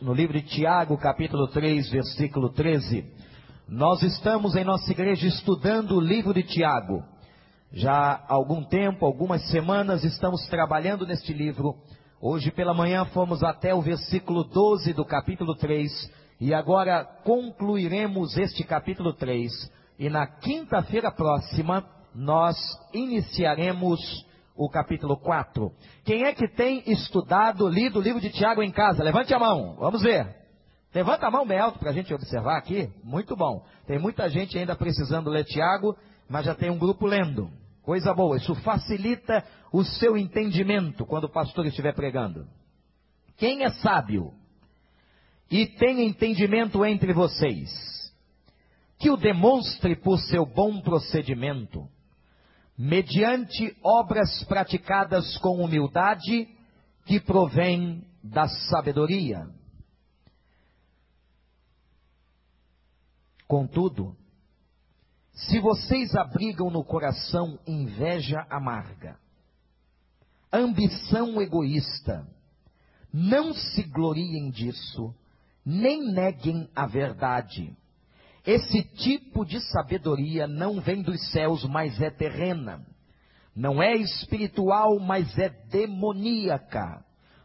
no livro de Tiago, capítulo 3, versículo 13. Nós estamos em nossa igreja estudando o livro de Tiago. Já há algum tempo, algumas semanas, estamos trabalhando neste livro. Hoje pela manhã fomos até o versículo 12 do capítulo 3 e agora concluiremos este capítulo 3. E na quinta-feira próxima nós iniciaremos o capítulo 4. Quem é que tem estudado, lido o livro de Tiago em casa? Levante a mão, vamos ver. Levanta a mão bem alto para a gente observar aqui. Muito bom. Tem muita gente ainda precisando ler Tiago, mas já tem um grupo lendo. Coisa boa. Isso facilita o seu entendimento quando o pastor estiver pregando. Quem é sábio e tem entendimento entre vocês, que o demonstre por seu bom procedimento mediante obras praticadas com humildade que provém da sabedoria. Contudo, se vocês abrigam no coração inveja amarga, ambição egoísta, não se gloriem disso, nem neguem a verdade esse tipo de sabedoria não vem dos céus, mas é terrena. Não é espiritual, mas é demoníaca.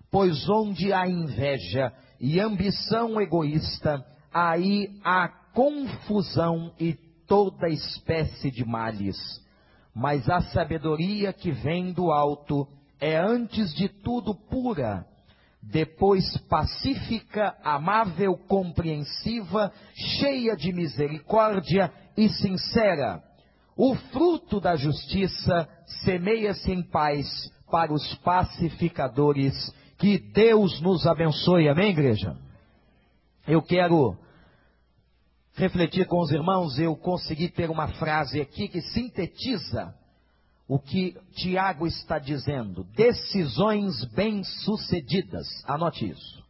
Pois onde há inveja e ambição egoísta, aí há confusão e toda espécie de males. Mas a sabedoria que vem do alto é antes de tudo pura depois pacífica, amável, compreensiva, cheia de misericórdia e sincera. O fruto da justiça semeia-se em paz para os pacificadores. Que Deus nos abençoe. Amém, igreja? Eu quero refletir com os irmãos. Eu consegui ter uma frase aqui que sintetiza o que Tiago está dizendo. Decisões bem-sucedidas. Anote isso.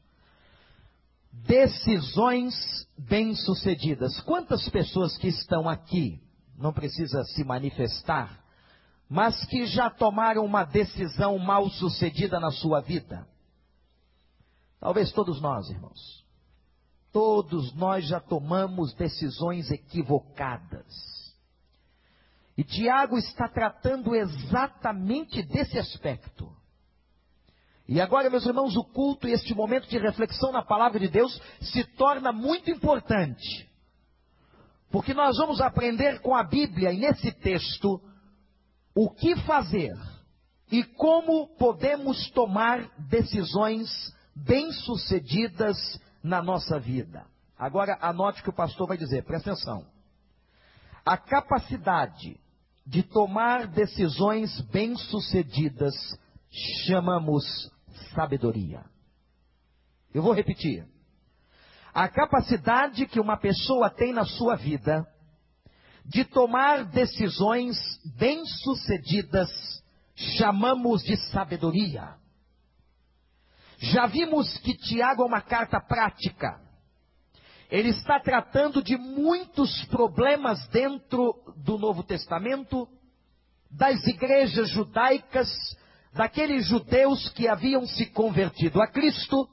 Decisões bem-sucedidas. Quantas pessoas que estão aqui, não precisa se manifestar, mas que já tomaram uma decisão mal-sucedida na sua vida? Talvez todos nós, irmãos. Todos nós já tomamos decisões equivocadas e Tiago está tratando exatamente desse aspecto. E agora, meus irmãos, o culto e este momento de reflexão na palavra de Deus se torna muito importante. Porque nós vamos aprender com a Bíblia e nesse texto o que fazer e como podemos tomar decisões bem-sucedidas na nossa vida. Agora, anote o que o pastor vai dizer, presta atenção. A capacidade de tomar decisões bem-sucedidas chamamos sabedoria. Eu vou repetir. A capacidade que uma pessoa tem na sua vida de tomar decisões bem-sucedidas chamamos de sabedoria. Já vimos que Tiago é uma carta prática. Ele está tratando de muitos problemas dentro do Novo Testamento, das igrejas judaicas, daqueles judeus que haviam se convertido a Cristo.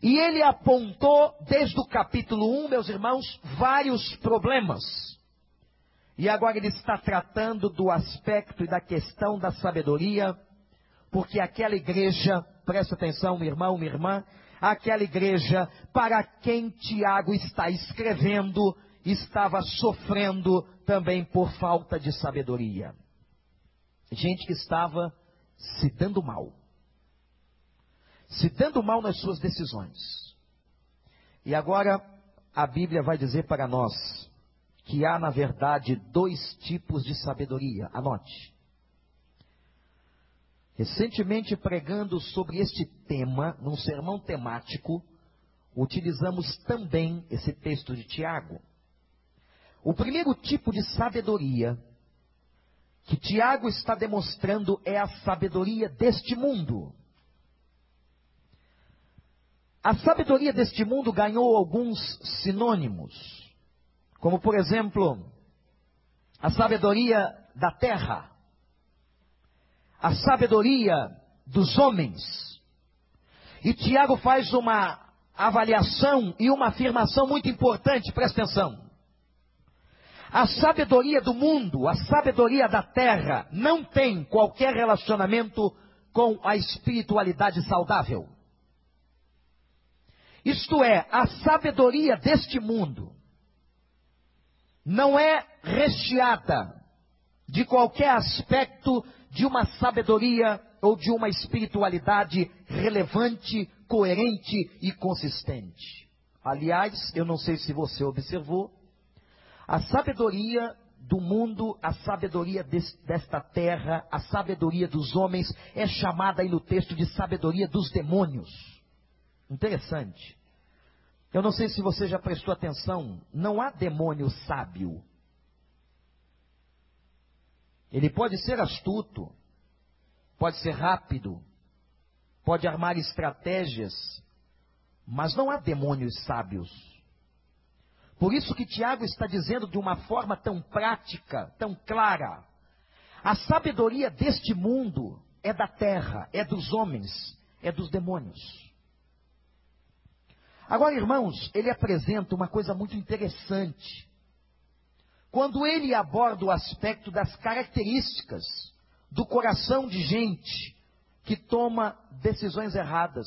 E ele apontou, desde o capítulo 1, meus irmãos, vários problemas. E agora ele está tratando do aspecto e da questão da sabedoria, porque aquela igreja, presta atenção, meu irmão, minha irmã, aquela igreja para quem Tiago está escrevendo estava sofrendo também por falta de sabedoria. Gente que estava se dando mal. Se dando mal nas suas decisões. E agora a Bíblia vai dizer para nós que há, na verdade, dois tipos de sabedoria. Anote. Recentemente, pregando sobre este tema, num sermão temático, utilizamos também esse texto de Tiago. O primeiro tipo de sabedoria que Tiago está demonstrando é a sabedoria deste mundo. A sabedoria deste mundo ganhou alguns sinônimos, como por exemplo, a sabedoria da terra, a sabedoria dos homens. E Tiago faz uma avaliação e uma afirmação muito importante, presta atenção. A sabedoria do mundo, a sabedoria da terra, não tem qualquer relacionamento com a espiritualidade saudável. Isto é, a sabedoria deste mundo não é recheada de qualquer aspecto de uma sabedoria ou de uma espiritualidade relevante, coerente e consistente. Aliás, eu não sei se você observou, a sabedoria do mundo, a sabedoria desta terra, a sabedoria dos homens é chamada aí no texto de sabedoria dos demônios. Interessante. Eu não sei se você já prestou atenção, não há demônio sábio. Ele pode ser astuto, pode ser rápido, pode armar estratégias, mas não há demônios sábios. Por isso que Tiago está dizendo de uma forma tão prática, tão clara: a sabedoria deste mundo é da terra, é dos homens, é dos demônios. Agora, irmãos, ele apresenta uma coisa muito interessante. Quando ele aborda o aspecto das características do coração de gente que toma decisões erradas,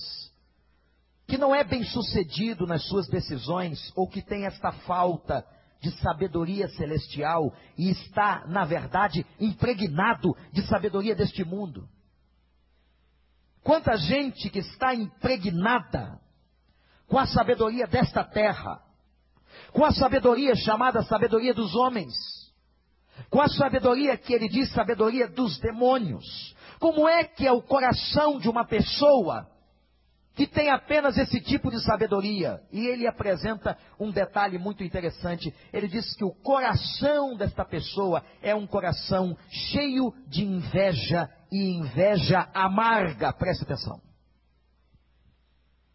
que não é bem sucedido nas suas decisões, ou que tem esta falta de sabedoria celestial e está, na verdade, impregnado de sabedoria deste mundo. Quanta gente que está impregnada com a sabedoria desta terra, com a sabedoria chamada sabedoria dos homens, com a sabedoria que ele diz sabedoria dos demônios. Como é que é o coração de uma pessoa que tem apenas esse tipo de sabedoria. E ele apresenta um detalhe muito interessante. Ele diz que o coração desta pessoa é um coração cheio de inveja e inveja amarga. Preste atenção.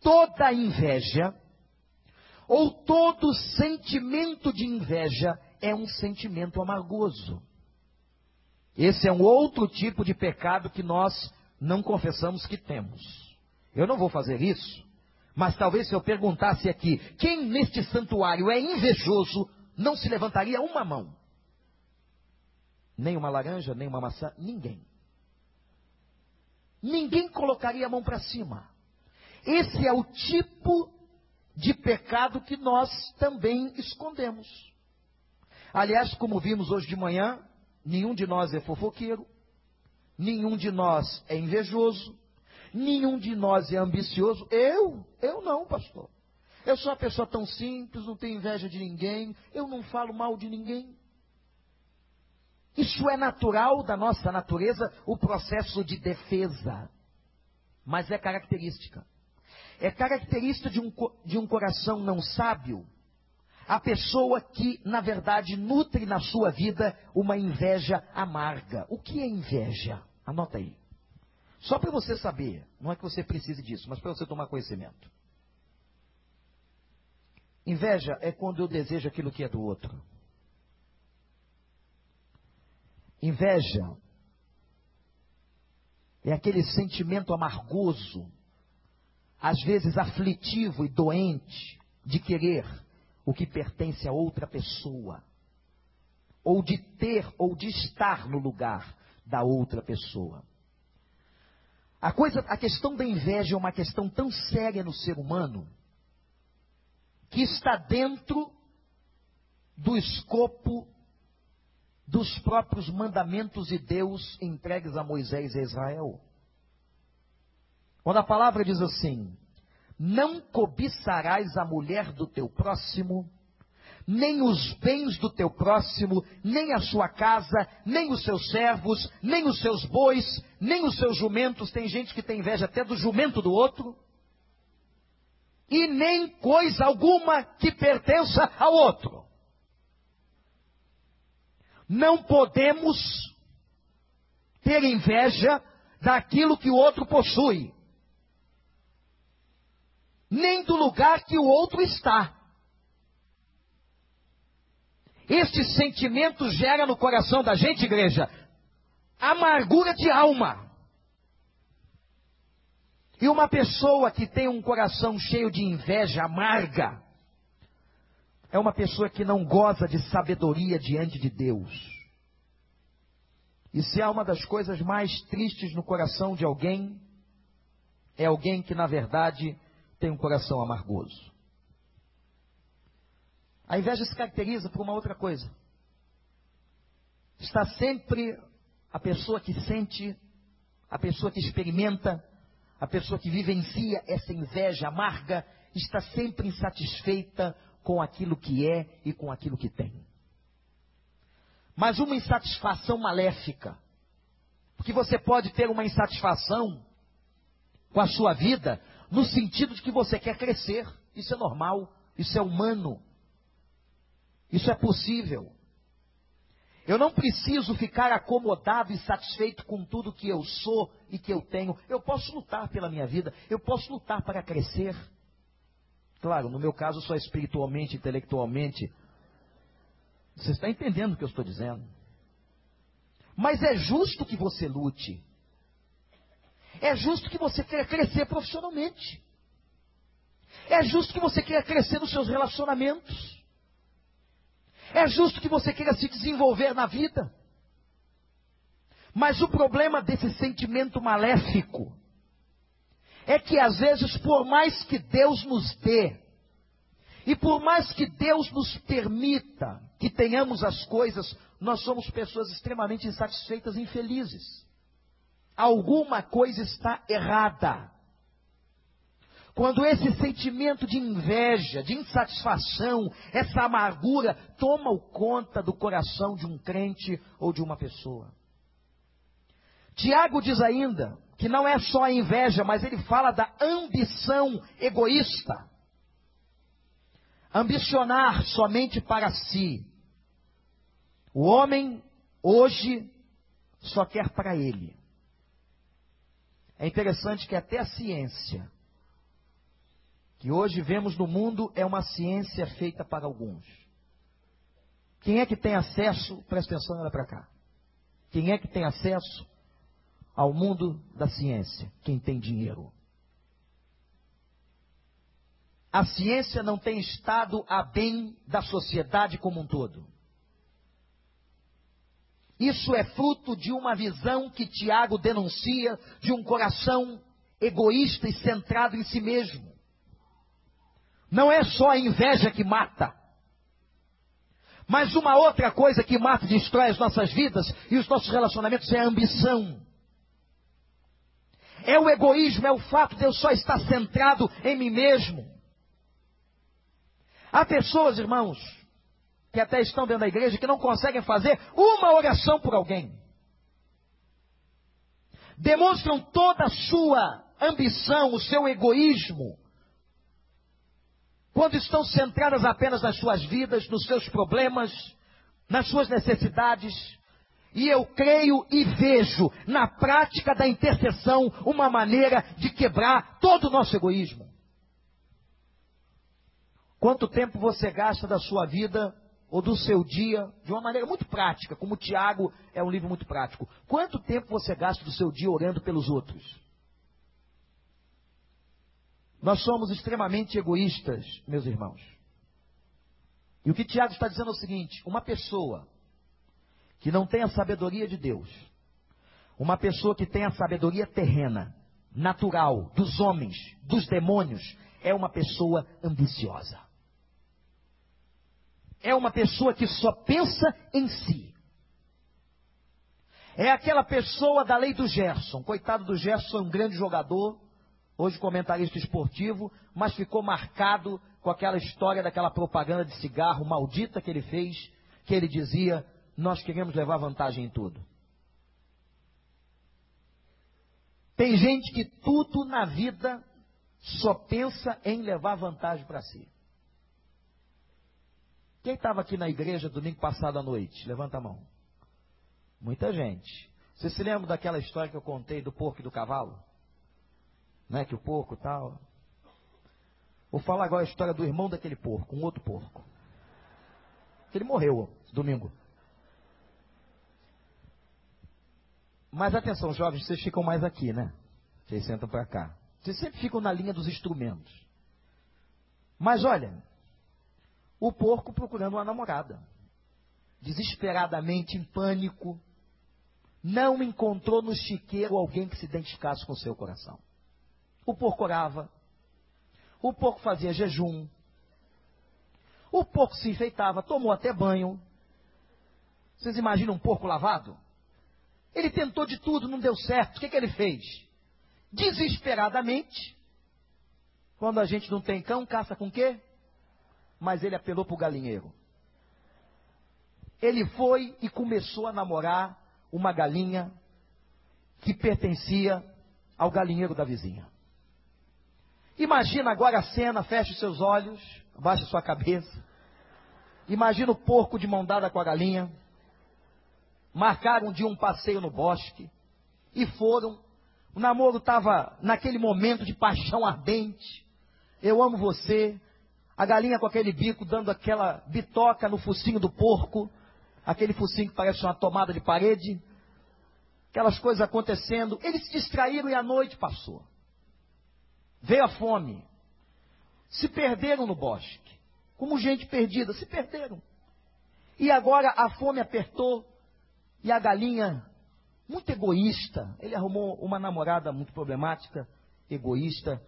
Toda inveja ou todo sentimento de inveja é um sentimento amargoso. Esse é um outro tipo de pecado que nós não confessamos que temos. Eu não vou fazer isso. Mas talvez se eu perguntasse aqui, quem neste santuário é invejoso, não se levantaria uma mão. Nem uma laranja, nem uma maçã, ninguém. Ninguém colocaria a mão para cima. Esse é o tipo de pecado que nós também escondemos. Aliás, como vimos hoje de manhã, nenhum de nós é fofoqueiro, nenhum de nós é invejoso, Nenhum de nós é ambicioso. Eu? Eu não, pastor. Eu sou uma pessoa tão simples, não tenho inveja de ninguém, eu não falo mal de ninguém. Isso é natural da nossa natureza, o processo de defesa. Mas é característica. É característica de um, de um coração não sábio, a pessoa que, na verdade, nutre na sua vida uma inveja amarga. O que é inveja? Anota aí. Só para você saber, não é que você precise disso, mas para você tomar conhecimento. Inveja é quando eu desejo aquilo que é do outro. Inveja é aquele sentimento amargoso, às vezes aflitivo e doente, de querer o que pertence a outra pessoa, ou de ter ou de estar no lugar da outra pessoa. A coisa, a questão da inveja é uma questão tão séria no ser humano que está dentro do escopo dos próprios mandamentos de Deus entregues a Moisés e a Israel. Quando a palavra diz assim: Não cobiçarás a mulher do teu próximo, nem os bens do teu próximo, nem a sua casa, nem os seus servos, nem os seus bois, nem os seus jumentos. Tem gente que tem inveja até do jumento do outro. E nem coisa alguma que pertença ao outro. Não podemos ter inveja daquilo que o outro possui, nem do lugar que o outro está. Este sentimento gera no coração da gente, igreja, amargura de alma. E uma pessoa que tem um coração cheio de inveja amarga, é uma pessoa que não goza de sabedoria diante de Deus. E se há uma das coisas mais tristes no coração de alguém, é alguém que, na verdade, tem um coração amargoso. A inveja se caracteriza por uma outra coisa. Está sempre a pessoa que sente, a pessoa que experimenta, a pessoa que vivencia essa inveja amarga, está sempre insatisfeita com aquilo que é e com aquilo que tem. Mas uma insatisfação maléfica. Porque você pode ter uma insatisfação com a sua vida no sentido de que você quer crescer. Isso é normal, isso é humano. Isso é possível. Eu não preciso ficar acomodado e satisfeito com tudo que eu sou e que eu tenho. Eu posso lutar pela minha vida, eu posso lutar para crescer. Claro, no meu caso, só espiritualmente, intelectualmente. Você está entendendo o que eu estou dizendo? Mas é justo que você lute. É justo que você queira crescer profissionalmente. É justo que você queira crescer nos seus relacionamentos. É justo que você queira se desenvolver na vida. Mas o problema desse sentimento maléfico é que às vezes, por mais que Deus nos dê, e por mais que Deus nos permita que tenhamos as coisas, nós somos pessoas extremamente insatisfeitas e infelizes. Alguma coisa está errada. Quando esse sentimento de inveja, de insatisfação, essa amargura toma o conta do coração de um crente ou de uma pessoa. Tiago diz ainda que não é só a inveja, mas ele fala da ambição egoísta. Ambicionar somente para si. O homem, hoje, só quer para ele. É interessante que até a ciência, que hoje vemos no mundo, é uma ciência feita para alguns. Quem é que tem acesso, presta atenção, olha para cá. Quem é que tem acesso ao mundo da ciência, quem tem dinheiro. A ciência não tem estado a bem da sociedade como um todo. Isso é fruto de uma visão que Tiago denuncia de um coração egoísta e centrado em si mesmo. Não é só a inveja que mata. Mas uma outra coisa que mata e destrói as nossas vidas e os nossos relacionamentos é a ambição. É o egoísmo, é o fato de eu só estar centrado em mim mesmo. Há pessoas, irmãos, que até estão dentro da igreja que não conseguem fazer uma oração por alguém. Demonstram toda a sua ambição, o seu egoísmo, quando estão centradas apenas nas suas vidas, nos seus problemas, nas suas necessidades, e eu creio e vejo na prática da intercessão uma maneira de quebrar todo o nosso egoísmo. Quanto tempo você gasta da sua vida ou do seu dia de uma maneira muito prática, como o Tiago é um livro muito prático. Quanto tempo você gasta do seu dia orando pelos outros? Nós somos extremamente egoístas, meus irmãos. E o que Tiago está dizendo é o seguinte: uma pessoa que não tem a sabedoria de Deus, uma pessoa que tem a sabedoria terrena, natural, dos homens, dos demônios, é uma pessoa ambiciosa. É uma pessoa que só pensa em si. É aquela pessoa da lei do Gerson. Coitado do Gerson, um grande jogador, hoje comentarista esportivo, mas ficou marcado com aquela história daquela propaganda de cigarro maldita que ele fez, que ele dizia: nós queremos levar vantagem em tudo. Tem gente que tudo na vida só pensa em levar vantagem para si. Quem estava aqui na igreja domingo passado à noite? Levanta a mão. Muita gente. Você se lembra daquela história que eu contei do porco e do cavalo? Né? Que o porco tal. Vou falar agora a história do irmão daquele porco, um outro porco. Ele morreu domingo. Mas atenção, jovens, vocês ficam mais aqui, né? Vocês sentam para cá. Vocês sempre ficam na linha dos instrumentos. Mas olha, o porco procurando uma namorada, desesperadamente em pânico, não encontrou no chiqueiro alguém que se identificasse com o seu coração. O porco orava, o porco fazia jejum, o porco se enfeitava, tomou até banho. Vocês imaginam um porco lavado? Ele tentou de tudo, não deu certo. O que, que ele fez? Desesperadamente, quando a gente não tem cão, caça com quê? Mas ele apelou para o galinheiro. Ele foi e começou a namorar uma galinha que pertencia ao galinheiro da vizinha. Imagina agora a cena, feche seus olhos, abaixe sua cabeça. Imagina o porco de mão dada com a galinha. Marcaram de um passeio no bosque e foram. O namoro estava naquele momento de paixão ardente. Eu amo você. A galinha com aquele bico dando aquela bitoca no focinho do porco. Aquele focinho que parece uma tomada de parede. Aquelas coisas acontecendo. Eles se distraíram e a noite passou. Veio a fome. Se perderam no bosque. Como gente perdida, se perderam. E agora a fome apertou e a galinha, muito egoísta, ele arrumou uma namorada muito problemática, egoísta,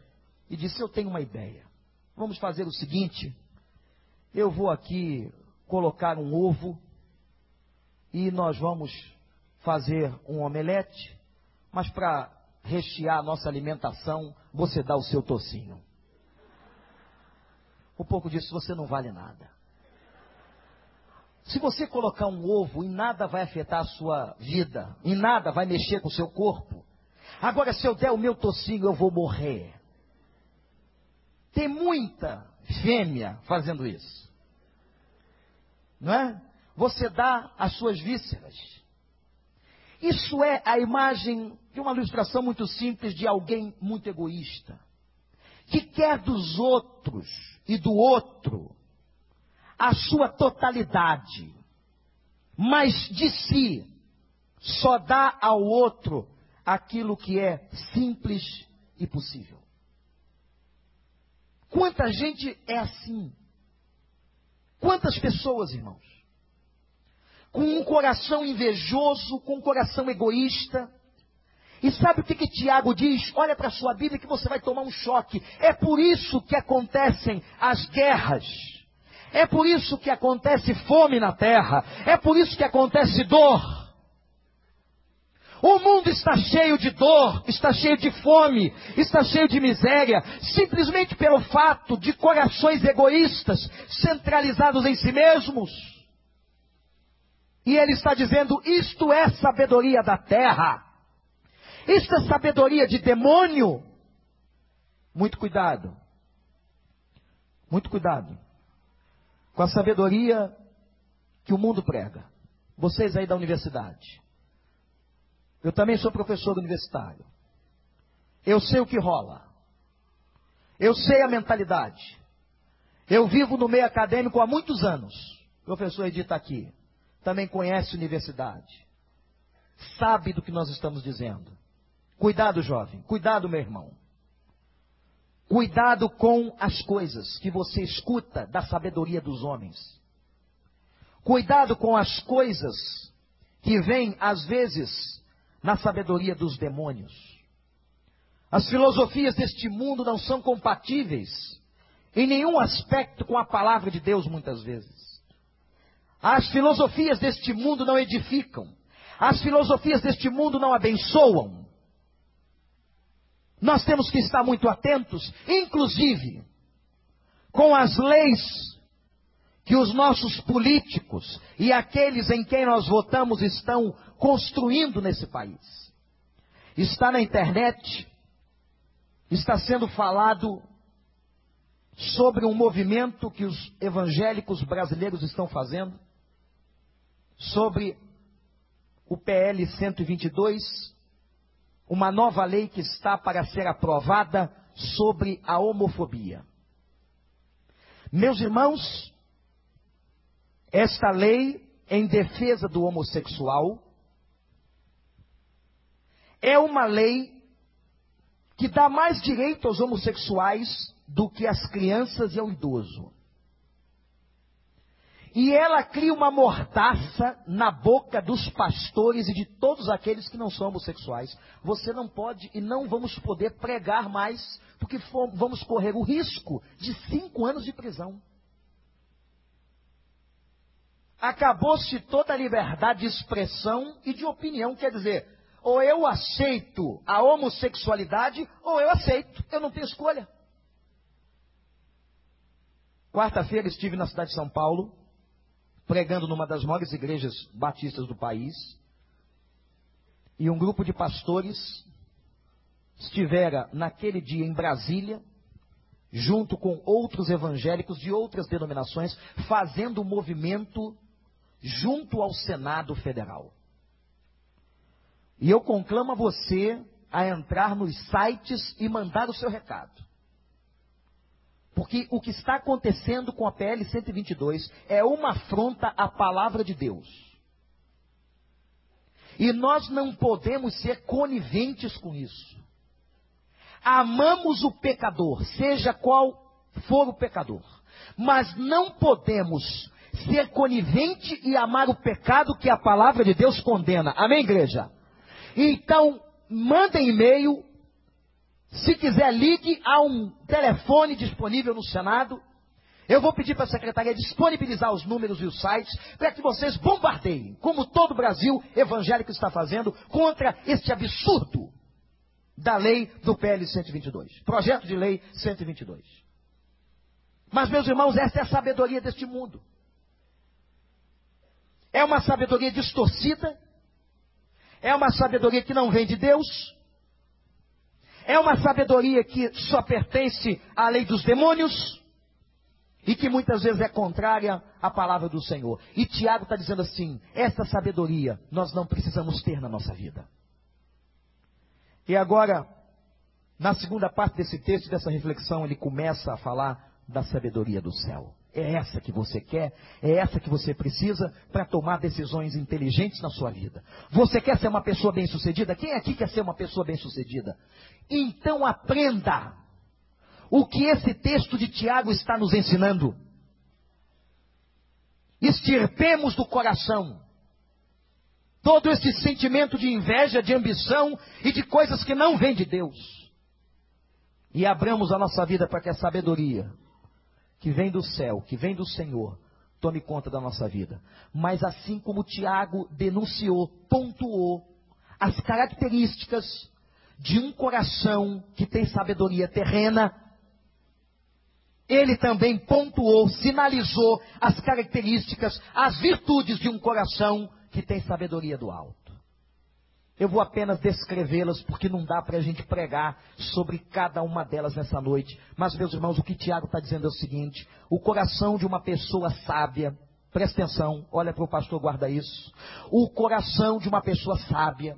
e disse: Eu tenho uma ideia. Vamos fazer o seguinte: eu vou aqui colocar um ovo e nós vamos fazer um omelete, mas para rechear a nossa alimentação, você dá o seu tocinho. O pouco disso você não vale nada. Se você colocar um ovo, em nada vai afetar a sua vida, em nada vai mexer com o seu corpo. Agora, se eu der o meu tocinho, eu vou morrer. Tem muita fêmea fazendo isso. Não é? Você dá as suas vísceras. Isso é a imagem de uma ilustração muito simples de alguém muito egoísta, que quer dos outros e do outro a sua totalidade, mas de si só dá ao outro aquilo que é simples e possível. Quanta gente é assim? Quantas pessoas, irmãos? Com um coração invejoso, com um coração egoísta. E sabe o que, que Tiago diz? Olha para a sua Bíblia que você vai tomar um choque. É por isso que acontecem as guerras. É por isso que acontece fome na terra. É por isso que acontece dor. O mundo está cheio de dor, está cheio de fome, está cheio de miséria, simplesmente pelo fato de corações egoístas, centralizados em si mesmos. E ele está dizendo: isto é sabedoria da terra, isto é sabedoria de demônio. Muito cuidado, muito cuidado com a sabedoria que o mundo prega. Vocês aí da universidade. Eu também sou professor universitário. Eu sei o que rola. Eu sei a mentalidade. Eu vivo no meio acadêmico há muitos anos. O professor Edita aqui. Também conhece universidade. Sabe do que nós estamos dizendo. Cuidado, jovem. Cuidado, meu irmão. Cuidado com as coisas que você escuta da sabedoria dos homens. Cuidado com as coisas que vêm, às vezes, na sabedoria dos demônios. As filosofias deste mundo não são compatíveis em nenhum aspecto com a palavra de Deus, muitas vezes. As filosofias deste mundo não edificam. As filosofias deste mundo não abençoam. Nós temos que estar muito atentos, inclusive, com as leis que os nossos políticos e aqueles em quem nós votamos estão construindo nesse país. Está na internet, está sendo falado sobre um movimento que os evangélicos brasileiros estão fazendo, sobre o PL 122, uma nova lei que está para ser aprovada sobre a homofobia. Meus irmãos, esta lei em defesa do homossexual é uma lei que dá mais direito aos homossexuais do que às crianças e ao idoso. E ela cria uma mortaça na boca dos pastores e de todos aqueles que não são homossexuais. Você não pode e não vamos poder pregar mais, porque vamos correr o risco de cinco anos de prisão. Acabou-se toda a liberdade de expressão e de opinião. Quer dizer, ou eu aceito a homossexualidade, ou eu aceito. Eu não tenho escolha. Quarta-feira estive na cidade de São Paulo, pregando numa das maiores igrejas batistas do país, e um grupo de pastores estivera naquele dia em Brasília, junto com outros evangélicos de outras denominações, fazendo um movimento junto ao Senado Federal. E eu conclamo a você a entrar nos sites e mandar o seu recado. Porque o que está acontecendo com a PL 122 é uma afronta à palavra de Deus. E nós não podemos ser coniventes com isso. Amamos o pecador, seja qual for o pecador, mas não podemos ser conivente e amar o pecado que a palavra de Deus condena. Amém, igreja? Então, mandem e-mail. Se quiser, ligue a um telefone disponível no Senado. Eu vou pedir para a secretaria disponibilizar os números e os sites para que vocês bombardeiem, como todo o Brasil evangélico está fazendo, contra este absurdo da lei do PL 122. Projeto de lei 122. Mas, meus irmãos, essa é a sabedoria deste mundo. É uma sabedoria distorcida. É uma sabedoria que não vem de Deus. É uma sabedoria que só pertence à lei dos demônios. E que muitas vezes é contrária à palavra do Senhor. E Tiago está dizendo assim: essa sabedoria nós não precisamos ter na nossa vida. E agora, na segunda parte desse texto, dessa reflexão, ele começa a falar da sabedoria do céu. É essa que você quer, é essa que você precisa para tomar decisões inteligentes na sua vida. Você quer ser uma pessoa bem-sucedida? Quem aqui quer ser uma pessoa bem-sucedida? Então aprenda o que esse texto de Tiago está nos ensinando. Estirpemos do coração todo esse sentimento de inveja, de ambição e de coisas que não vêm de Deus. E abramos a nossa vida para que a sabedoria que vem do céu, que vem do Senhor, tome conta da nossa vida. Mas assim como Tiago denunciou, pontuou as características de um coração que tem sabedoria terrena, ele também pontuou, sinalizou as características, as virtudes de um coração que tem sabedoria do alto. Eu vou apenas descrevê-las porque não dá para a gente pregar sobre cada uma delas nessa noite. Mas, meus irmãos, o que Tiago está dizendo é o seguinte: o coração de uma pessoa sábia, presta atenção, olha para o pastor, guarda isso. O coração de uma pessoa sábia,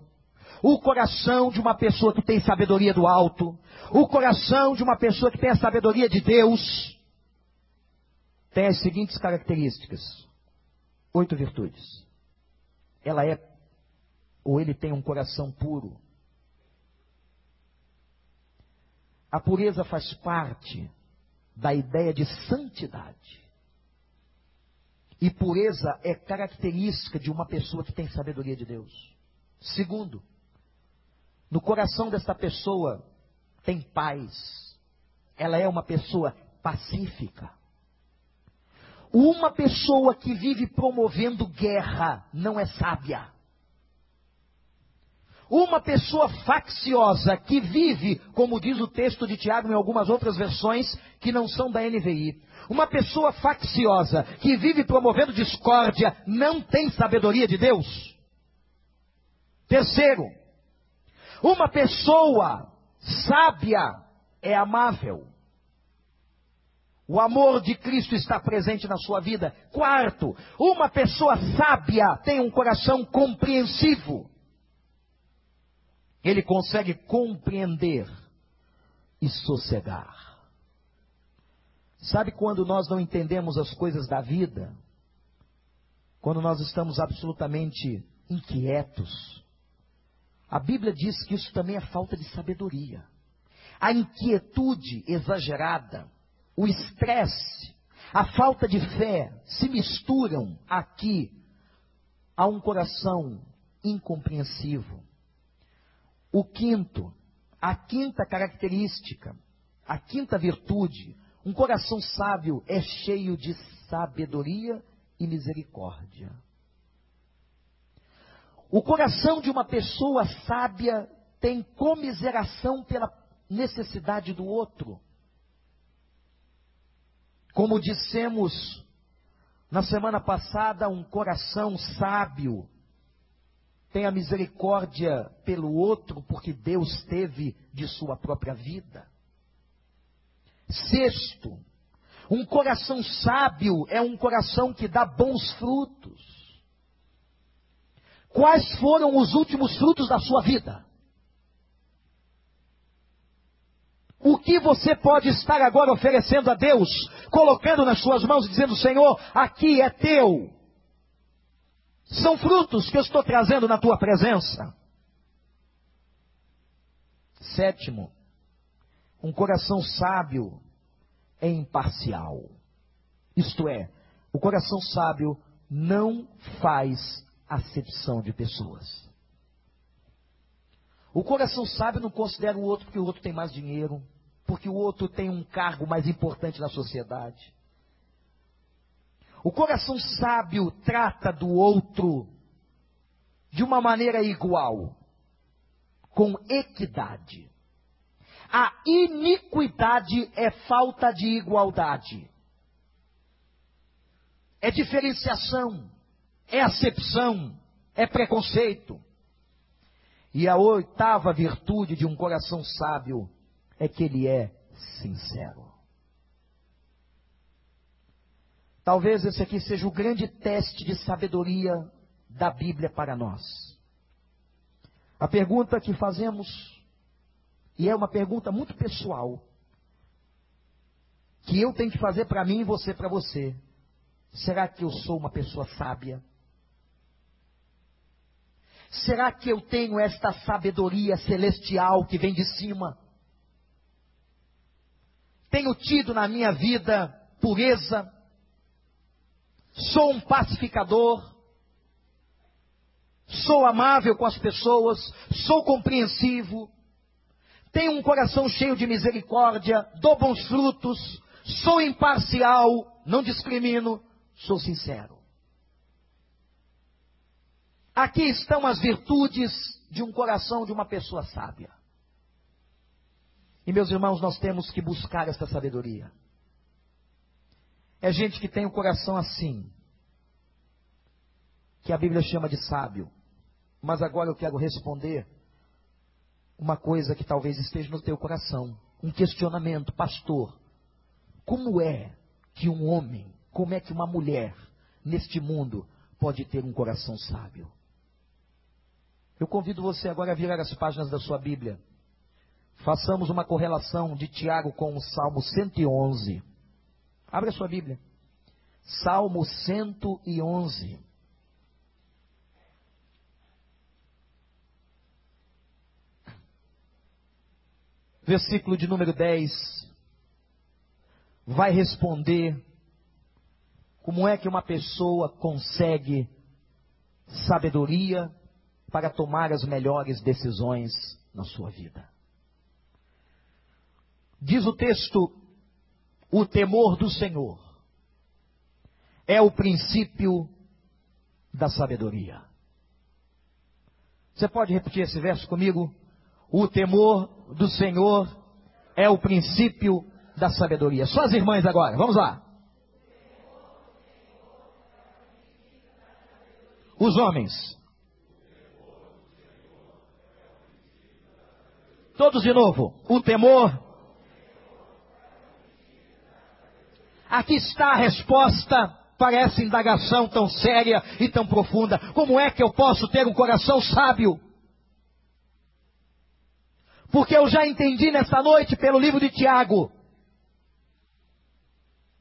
o coração de uma pessoa que tem sabedoria do alto, o coração de uma pessoa que tem a sabedoria de Deus, tem as seguintes características: oito virtudes ela é ou ele tem um coração puro. A pureza faz parte da ideia de santidade. E pureza é característica de uma pessoa que tem sabedoria de Deus. Segundo, no coração desta pessoa tem paz. Ela é uma pessoa pacífica. Uma pessoa que vive promovendo guerra não é sábia. Uma pessoa facciosa que vive, como diz o texto de Tiago em algumas outras versões que não são da NVI, uma pessoa facciosa que vive promovendo discórdia não tem sabedoria de Deus. Terceiro, uma pessoa sábia é amável. O amor de Cristo está presente na sua vida. Quarto, uma pessoa sábia tem um coração compreensivo. Ele consegue compreender e sossegar. Sabe quando nós não entendemos as coisas da vida? Quando nós estamos absolutamente inquietos. A Bíblia diz que isso também é falta de sabedoria. a inquietude exagerada, o estresse, a falta de fé se misturam aqui a um coração incompreensivo. O quinto, a quinta característica, a quinta virtude, um coração sábio é cheio de sabedoria e misericórdia. O coração de uma pessoa sábia tem comiseração pela necessidade do outro. Como dissemos na semana passada, um coração sábio tem a misericórdia pelo outro, porque Deus teve de sua própria vida. Sexto, um coração sábio é um coração que dá bons frutos. Quais foram os últimos frutos da sua vida? O que você pode estar agora oferecendo a Deus, colocando nas suas mãos e dizendo: Senhor, aqui é teu. São frutos que eu estou trazendo na tua presença. Sétimo, um coração sábio é imparcial. Isto é, o coração sábio não faz acepção de pessoas. O coração sábio não considera o outro porque o outro tem mais dinheiro, porque o outro tem um cargo mais importante na sociedade. O coração sábio trata do outro de uma maneira igual, com equidade. A iniquidade é falta de igualdade. É diferenciação, é acepção, é preconceito. E a oitava virtude de um coração sábio é que ele é sincero. Talvez esse aqui seja o grande teste de sabedoria da Bíblia para nós. A pergunta que fazemos, e é uma pergunta muito pessoal, que eu tenho que fazer para mim e você para você: será que eu sou uma pessoa sábia? Será que eu tenho esta sabedoria celestial que vem de cima? Tenho tido na minha vida pureza? Sou um pacificador? Sou amável com as pessoas? Sou compreensivo? Tenho um coração cheio de misericórdia? Dou bons frutos? Sou imparcial? Não discrimino? Sou sincero? Aqui estão as virtudes de um coração de uma pessoa sábia. E meus irmãos, nós temos que buscar esta sabedoria. É gente que tem o coração assim, que a Bíblia chama de sábio. Mas agora eu quero responder uma coisa que talvez esteja no teu coração, um questionamento, pastor. Como é que um homem, como é que uma mulher neste mundo pode ter um coração sábio? Eu convido você agora a virar as páginas da sua Bíblia. Façamos uma correlação de Tiago com o Salmo 111. Abra sua Bíblia. Salmo 111. Versículo de número 10. Vai responder como é que uma pessoa consegue sabedoria para tomar as melhores decisões na sua vida. Diz o texto: o temor do Senhor é o princípio da sabedoria. Você pode repetir esse verso comigo? O temor do Senhor é o princípio da sabedoria. Só as irmãs agora, vamos lá. Os homens. Todos de novo. O temor. Aqui está a resposta para essa indagação tão séria e tão profunda. Como é que eu posso ter um coração sábio? Porque eu já entendi nesta noite, pelo livro de Tiago,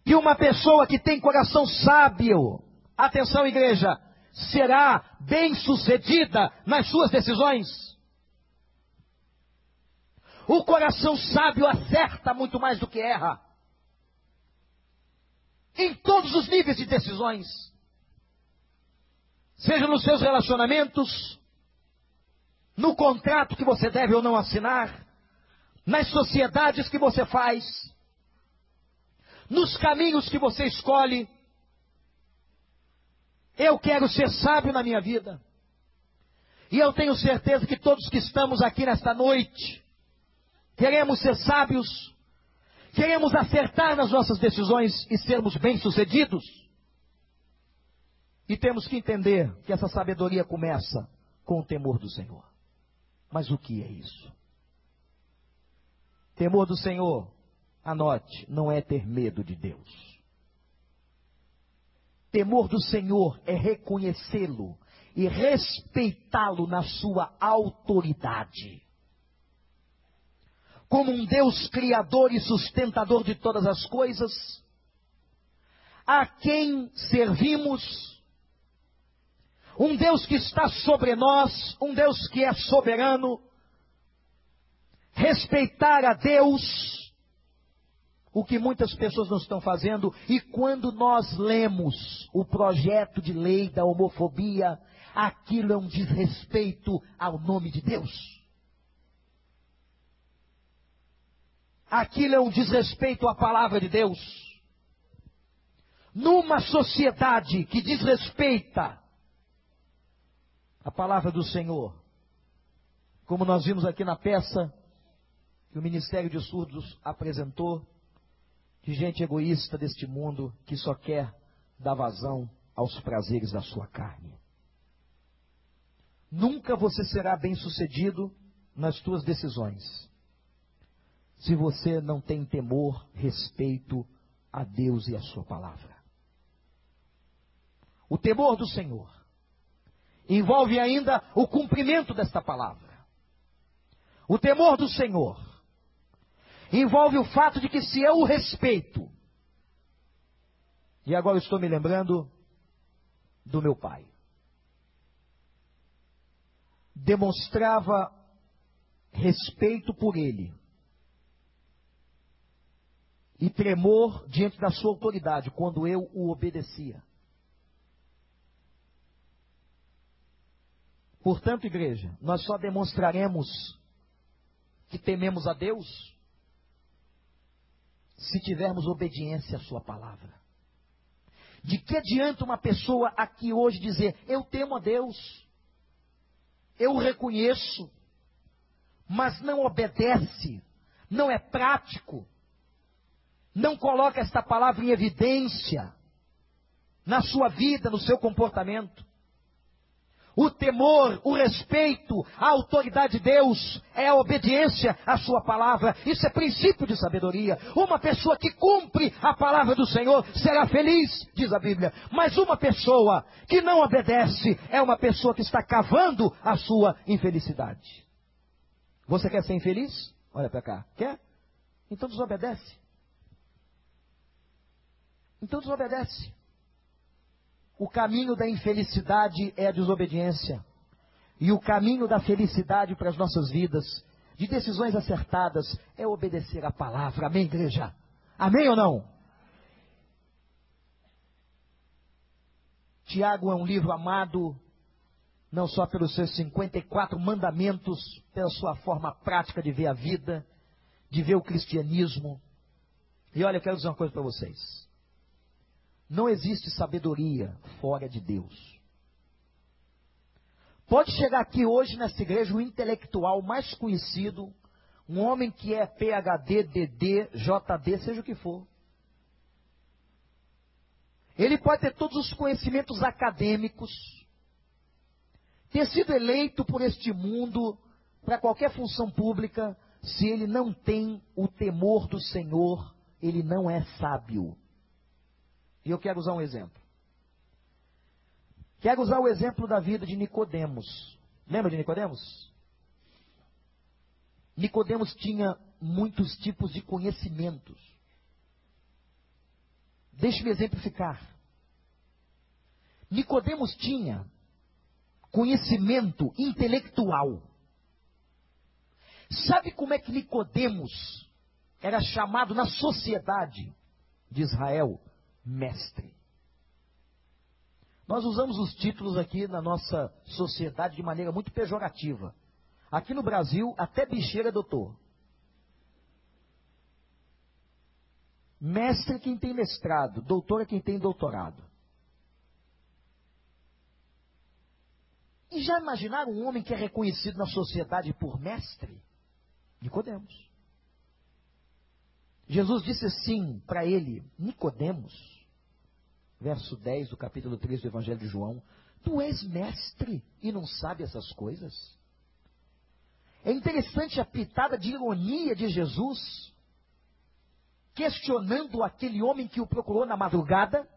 que uma pessoa que tem coração sábio, atenção igreja, será bem sucedida nas suas decisões. O coração sábio acerta muito mais do que erra. Em todos os níveis de decisões. Seja nos seus relacionamentos, no contrato que você deve ou não assinar, nas sociedades que você faz, nos caminhos que você escolhe. Eu quero ser sábio na minha vida. E eu tenho certeza que todos que estamos aqui nesta noite, queremos ser sábios, queremos acertar nas nossas decisões e sermos bem-sucedidos. E temos que entender que essa sabedoria começa com o temor do Senhor. Mas o que é isso? Temor do Senhor, anote, não é ter medo de Deus. Temor do Senhor é reconhecê-lo e respeitá-lo na sua autoridade. Como um Deus criador e sustentador de todas as coisas, a quem servimos, um Deus que está sobre nós, um Deus que é soberano, respeitar a Deus, o que muitas pessoas não estão fazendo, e quando nós lemos o projeto de lei da homofobia, aquilo é um desrespeito ao nome de Deus. Aquilo é um desrespeito à palavra de Deus. Numa sociedade que desrespeita a palavra do Senhor, como nós vimos aqui na peça que o Ministério de Surdos apresentou, de gente egoísta deste mundo que só quer dar vazão aos prazeres da sua carne. Nunca você será bem-sucedido nas suas decisões se você não tem temor, respeito a Deus e a sua palavra. O temor do Senhor envolve ainda o cumprimento desta palavra. O temor do Senhor envolve o fato de que se eu o respeito, e agora eu estou me lembrando do meu pai, demonstrava respeito por ele e tremor diante da sua autoridade quando eu o obedecia. Portanto, igreja, nós só demonstraremos que tememos a Deus se tivermos obediência à Sua palavra. De que adianta uma pessoa aqui hoje dizer: Eu temo a Deus, eu o reconheço, mas não obedece, não é prático, não coloca esta palavra em evidência na sua vida, no seu comportamento o temor, o respeito à autoridade de Deus, é a obediência à Sua palavra. Isso é princípio de sabedoria. Uma pessoa que cumpre a palavra do Senhor será feliz, diz a Bíblia. Mas uma pessoa que não obedece é uma pessoa que está cavando a sua infelicidade. Você quer ser infeliz? Olha para cá. Quer? Então desobedece. Então desobedece. O caminho da infelicidade é a desobediência. E o caminho da felicidade para as nossas vidas, de decisões acertadas, é obedecer a palavra. Amém, igreja? Amém ou não? Tiago é um livro amado, não só pelos seus 54 mandamentos, pela sua forma prática de ver a vida, de ver o cristianismo. E olha, eu quero dizer uma coisa para vocês. Não existe sabedoria fora de Deus. Pode chegar aqui hoje nessa igreja o intelectual mais conhecido, um homem que é PhD, DD, JD, seja o que for. Ele pode ter todos os conhecimentos acadêmicos, ter sido eleito por este mundo para qualquer função pública, se ele não tem o temor do Senhor, ele não é sábio. E eu quero usar um exemplo. Quero usar o exemplo da vida de Nicodemos. Lembra de Nicodemos? Nicodemos tinha muitos tipos de conhecimentos. Deixe-me exemplificar. Nicodemos tinha conhecimento intelectual. Sabe como é que Nicodemos era chamado na sociedade de Israel? Mestre. Nós usamos os títulos aqui na nossa sociedade de maneira muito pejorativa. Aqui no Brasil, até bicheira é doutor. Mestre é quem tem mestrado, doutor é quem tem doutorado. E já imaginaram um homem que é reconhecido na sociedade por mestre? Nicodemos. Jesus disse assim para ele, Nicodemos, verso 10 do capítulo 3 do Evangelho de João, tu és mestre e não sabe essas coisas? É interessante a pitada de ironia de Jesus, questionando aquele homem que o procurou na madrugada,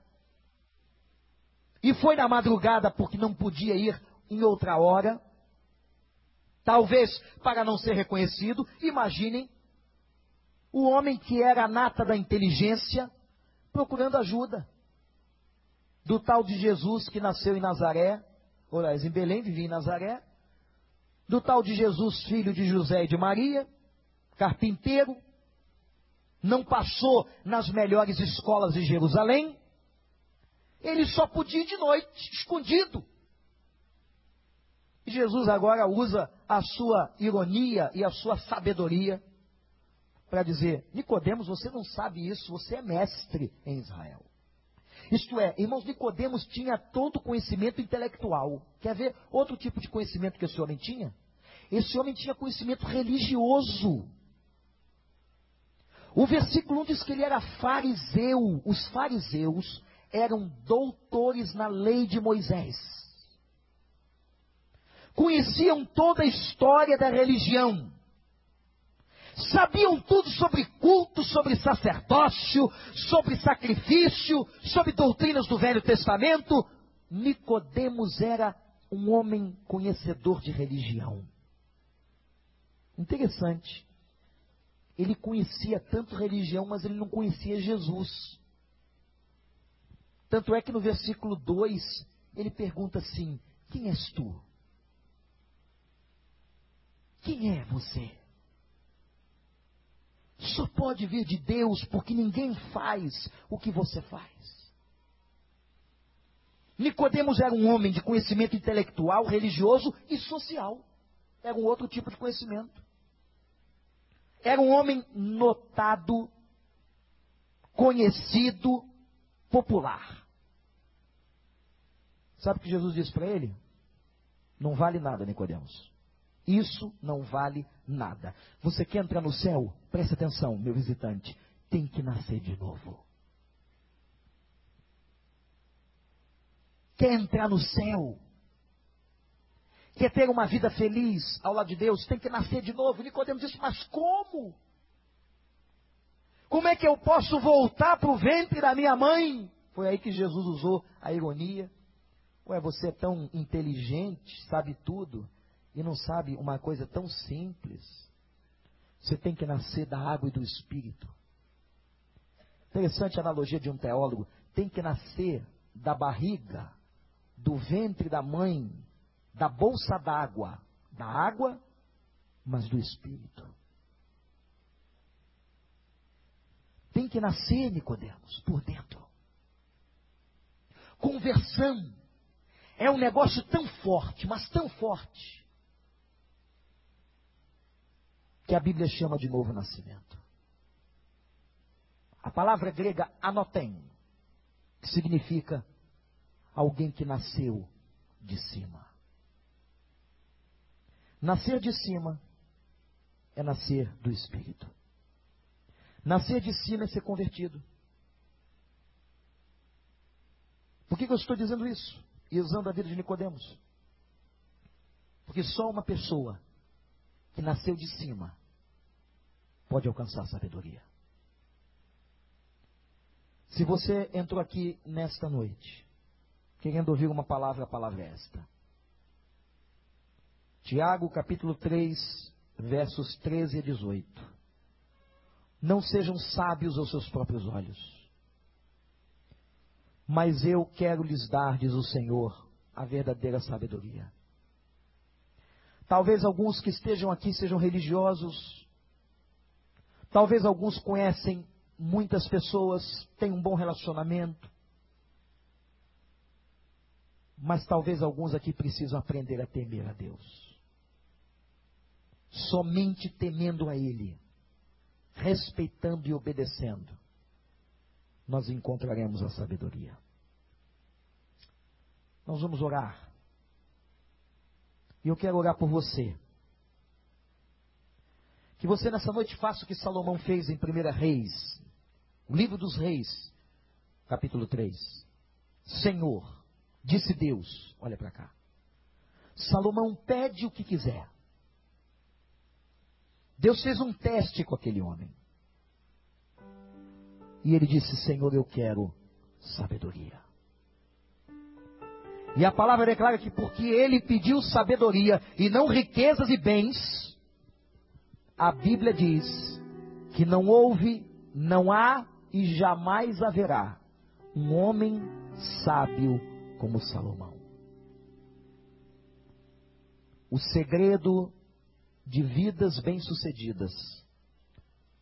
e foi na madrugada porque não podia ir em outra hora, talvez para não ser reconhecido. Imaginem o homem que era a nata da inteligência procurando ajuda. Do tal de Jesus que nasceu em Nazaré, ou em Belém, vivia em Nazaré. Do tal de Jesus, filho de José e de Maria, carpinteiro, não passou nas melhores escolas de Jerusalém. Ele só podia ir de noite, escondido. E Jesus agora usa a sua ironia e a sua sabedoria para dizer: Nicodemos, você não sabe isso, você é mestre em Israel. Isto é, irmãos, Nicodemos tinha todo conhecimento intelectual. Quer ver outro tipo de conhecimento que esse homem tinha? Esse homem tinha conhecimento religioso. O versículo 1 diz que ele era fariseu. Os fariseus eram doutores na lei de Moisés conheciam toda a história da religião, sabiam tudo sobre culto, sobre sacerdócio, sobre sacrifício, sobre doutrinas do Velho Testamento. Nicodemos era um homem conhecedor de religião. Interessante. Ele conhecia tanto religião, mas ele não conhecia Jesus. Tanto é que no versículo 2 ele pergunta assim: Quem és tu? Quem é você? Só pode vir de Deus porque ninguém faz o que você faz. Nicodemos era um homem de conhecimento intelectual, religioso e social. Era um outro tipo de conhecimento. Era um homem notado, conhecido, popular. Sabe o que Jesus disse para ele? Não vale nada, Nicodemos. Isso não vale nada. Você quer entrar no céu? Preste atenção, meu visitante. Tem que nascer de novo. Quer entrar no céu? Quer ter uma vida feliz ao lado de Deus? Tem que nascer de novo. Nicodemos disse, mas como? Como é que eu posso voltar para o ventre da minha mãe? Foi aí que Jesus usou a ironia. Ué, você é tão inteligente, sabe tudo e não sabe uma coisa tão simples. Você tem que nascer da água e do espírito. Interessante a analogia de um teólogo. Tem que nascer da barriga, do ventre da mãe, da bolsa d'água, da água, mas do espírito. Tem que nascer, Nicodemos, por dentro. Conversão é um negócio tão forte, mas tão forte, que a Bíblia chama de novo nascimento. A palavra grega anotem, que significa alguém que nasceu de cima. Nascer de cima é nascer do Espírito. Nascer de cima é ser convertido. Por que, que eu estou dizendo isso? E usando a vida de Nicodemos? Porque só uma pessoa que nasceu de cima pode alcançar sabedoria. Se você entrou aqui nesta noite, querendo ouvir uma palavra, a palavra é esta. Tiago capítulo 3, versos 13 a 18. Não sejam sábios aos seus próprios olhos. Mas eu quero lhes dar, diz o Senhor, a verdadeira sabedoria Talvez alguns que estejam aqui sejam religiosos. Talvez alguns conhecem muitas pessoas, têm um bom relacionamento. Mas talvez alguns aqui precisam aprender a temer a Deus. Somente temendo a Ele, respeitando e obedecendo, nós encontraremos a sabedoria. Nós vamos orar. E eu quero orar por você. Que você nessa noite faça o que Salomão fez em 1 Reis, o livro dos Reis, capítulo 3. Senhor, disse Deus, olha para cá. Salomão pede o que quiser. Deus fez um teste com aquele homem. E ele disse: Senhor, eu quero sabedoria. E a palavra declara que porque ele pediu sabedoria e não riquezas e bens, a Bíblia diz que não houve, não há e jamais haverá um homem sábio como Salomão. O segredo de vidas bem-sucedidas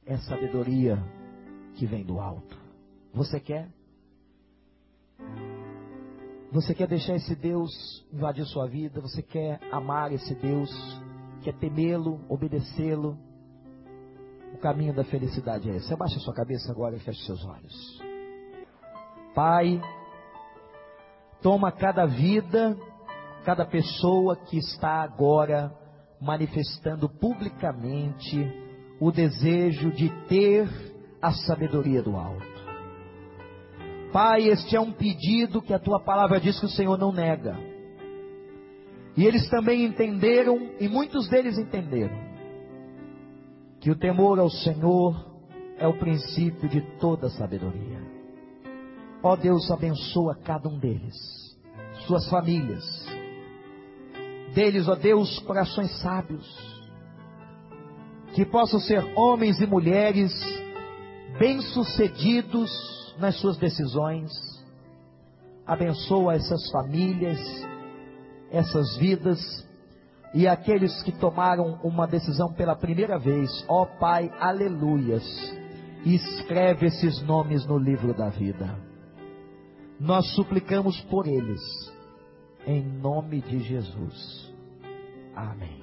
é sabedoria que vem do alto. Você quer? Você quer deixar esse Deus invadir sua vida? Você quer amar esse Deus? Quer temê-lo, obedecê-lo? O caminho da felicidade é esse. Abaixa sua cabeça agora e feche seus olhos. Pai, toma cada vida, cada pessoa que está agora manifestando publicamente o desejo de ter a sabedoria do alto. Pai, este é um pedido que a tua palavra diz que o Senhor não nega. E eles também entenderam, e muitos deles entenderam, que o temor ao Senhor é o princípio de toda sabedoria. Ó Deus, abençoa cada um deles, suas famílias. Deles, ó Deus, corações sábios, que possam ser homens e mulheres bem-sucedidos nas suas decisões. Abençoa essas famílias, essas vidas e aqueles que tomaram uma decisão pela primeira vez. Ó Pai, aleluias. Escreve esses nomes no livro da vida. Nós suplicamos por eles, em nome de Jesus. Amém.